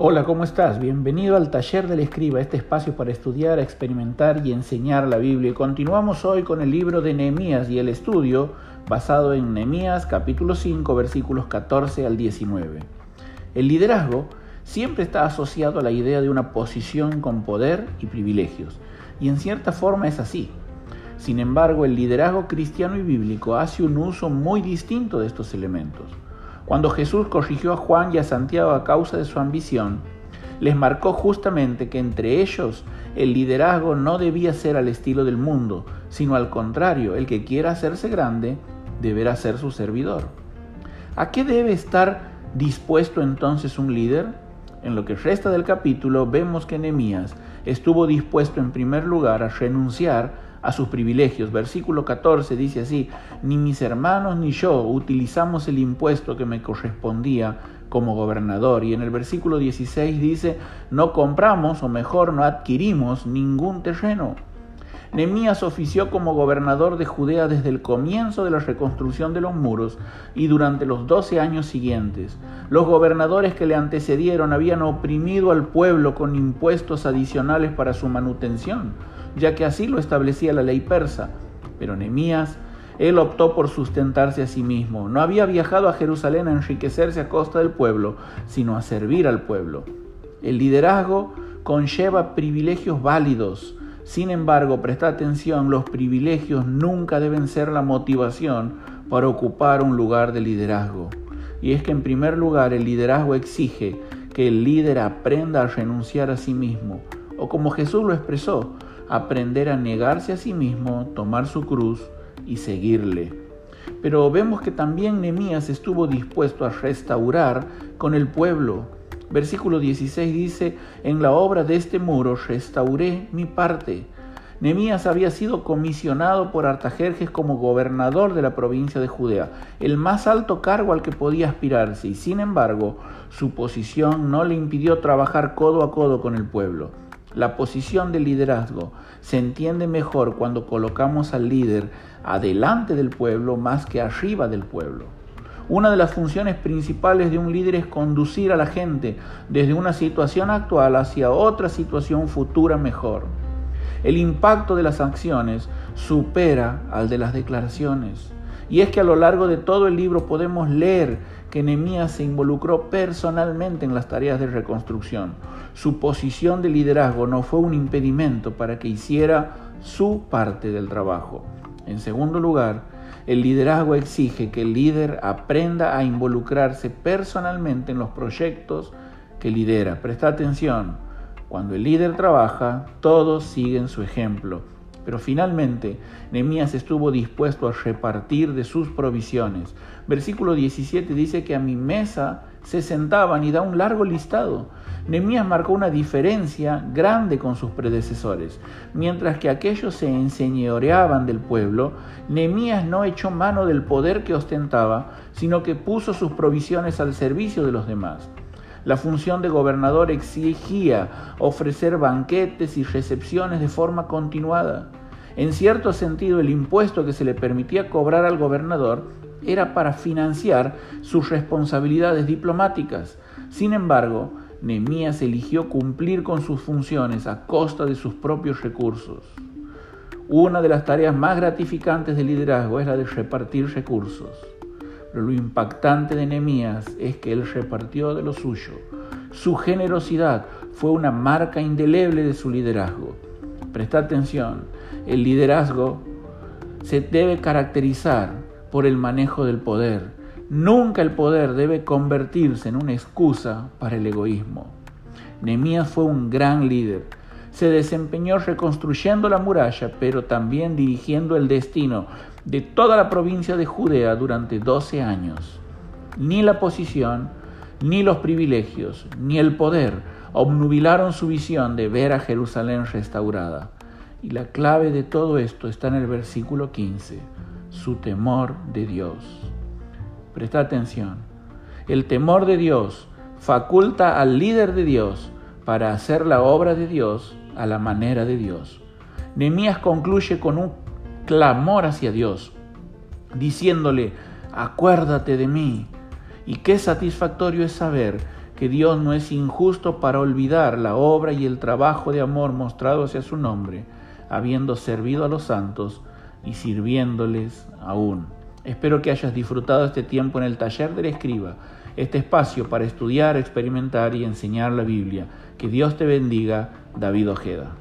Hola, ¿cómo estás? Bienvenido al taller del escriba, este espacio para estudiar, experimentar y enseñar la Biblia. Continuamos hoy con el libro de Nehemías y el estudio basado en Nehemías capítulo 5 versículos 14 al 19. El liderazgo siempre está asociado a la idea de una posición con poder y privilegios, y en cierta forma es así. Sin embargo, el liderazgo cristiano y bíblico hace un uso muy distinto de estos elementos. Cuando Jesús corrigió a Juan y a Santiago a causa de su ambición, les marcó justamente que entre ellos el liderazgo no debía ser al estilo del mundo, sino al contrario, el que quiera hacerse grande deberá ser su servidor. ¿A qué debe estar dispuesto entonces un líder? En lo que resta del capítulo vemos que Nehemías estuvo dispuesto en primer lugar a renunciar a sus privilegios. Versículo 14 dice así, ni mis hermanos ni yo utilizamos el impuesto que me correspondía como gobernador. Y en el versículo 16 dice, no compramos o mejor no adquirimos ningún terreno. Nemías ofició como gobernador de Judea desde el comienzo de la reconstrucción de los muros y durante los doce años siguientes. Los gobernadores que le antecedieron habían oprimido al pueblo con impuestos adicionales para su manutención ya que así lo establecía la ley persa. Pero Nemías, él optó por sustentarse a sí mismo. No había viajado a Jerusalén a enriquecerse a costa del pueblo, sino a servir al pueblo. El liderazgo conlleva privilegios válidos. Sin embargo, presta atención, los privilegios nunca deben ser la motivación para ocupar un lugar de liderazgo. Y es que en primer lugar el liderazgo exige que el líder aprenda a renunciar a sí mismo, o como Jesús lo expresó, aprender a negarse a sí mismo, tomar su cruz y seguirle. Pero vemos que también Nemías estuvo dispuesto a restaurar con el pueblo. Versículo 16 dice, en la obra de este muro restauré mi parte. Nemías había sido comisionado por Artajerjes como gobernador de la provincia de Judea, el más alto cargo al que podía aspirarse, y sin embargo su posición no le impidió trabajar codo a codo con el pueblo. La posición de liderazgo se entiende mejor cuando colocamos al líder adelante del pueblo más que arriba del pueblo. Una de las funciones principales de un líder es conducir a la gente desde una situación actual hacia otra situación futura mejor. El impacto de las acciones supera al de las declaraciones. Y es que a lo largo de todo el libro podemos leer que Nehemías se involucró personalmente en las tareas de reconstrucción. Su posición de liderazgo no fue un impedimento para que hiciera su parte del trabajo. En segundo lugar, el liderazgo exige que el líder aprenda a involucrarse personalmente en los proyectos que lidera. Presta atención, cuando el líder trabaja, todos siguen su ejemplo. Pero finalmente, Nehemías estuvo dispuesto a repartir de sus provisiones. Versículo 17 dice que a mi mesa se sentaban y da un largo listado. Nehemías marcó una diferencia grande con sus predecesores. Mientras que aquellos se enseñoreaban del pueblo, Nehemías no echó mano del poder que ostentaba, sino que puso sus provisiones al servicio de los demás. La función de gobernador exigía ofrecer banquetes y recepciones de forma continuada. En cierto sentido, el impuesto que se le permitía cobrar al gobernador era para financiar sus responsabilidades diplomáticas. Sin embargo, Nehemías eligió cumplir con sus funciones a costa de sus propios recursos. Una de las tareas más gratificantes del liderazgo es la de repartir recursos. Lo impactante de Nehemías es que él repartió de lo suyo. Su generosidad fue una marca indeleble de su liderazgo. Presta atención, el liderazgo se debe caracterizar por el manejo del poder. Nunca el poder debe convertirse en una excusa para el egoísmo. Nehemías fue un gran líder. Se desempeñó reconstruyendo la muralla, pero también dirigiendo el destino de toda la provincia de Judea durante 12 años. Ni la posición, ni los privilegios, ni el poder obnubilaron su visión de ver a Jerusalén restaurada. Y la clave de todo esto está en el versículo 15, su temor de Dios. Presta atención. El temor de Dios faculta al líder de Dios para hacer la obra de Dios a la manera de Dios. Nehemías concluye con un clamor hacia Dios, diciéndole, acuérdate de mí. Y qué satisfactorio es saber que Dios no es injusto para olvidar la obra y el trabajo de amor mostrado hacia su nombre, habiendo servido a los santos y sirviéndoles aún. Espero que hayas disfrutado este tiempo en el taller del escriba, este espacio para estudiar, experimentar y enseñar la Biblia. Que Dios te bendiga, David Ojeda.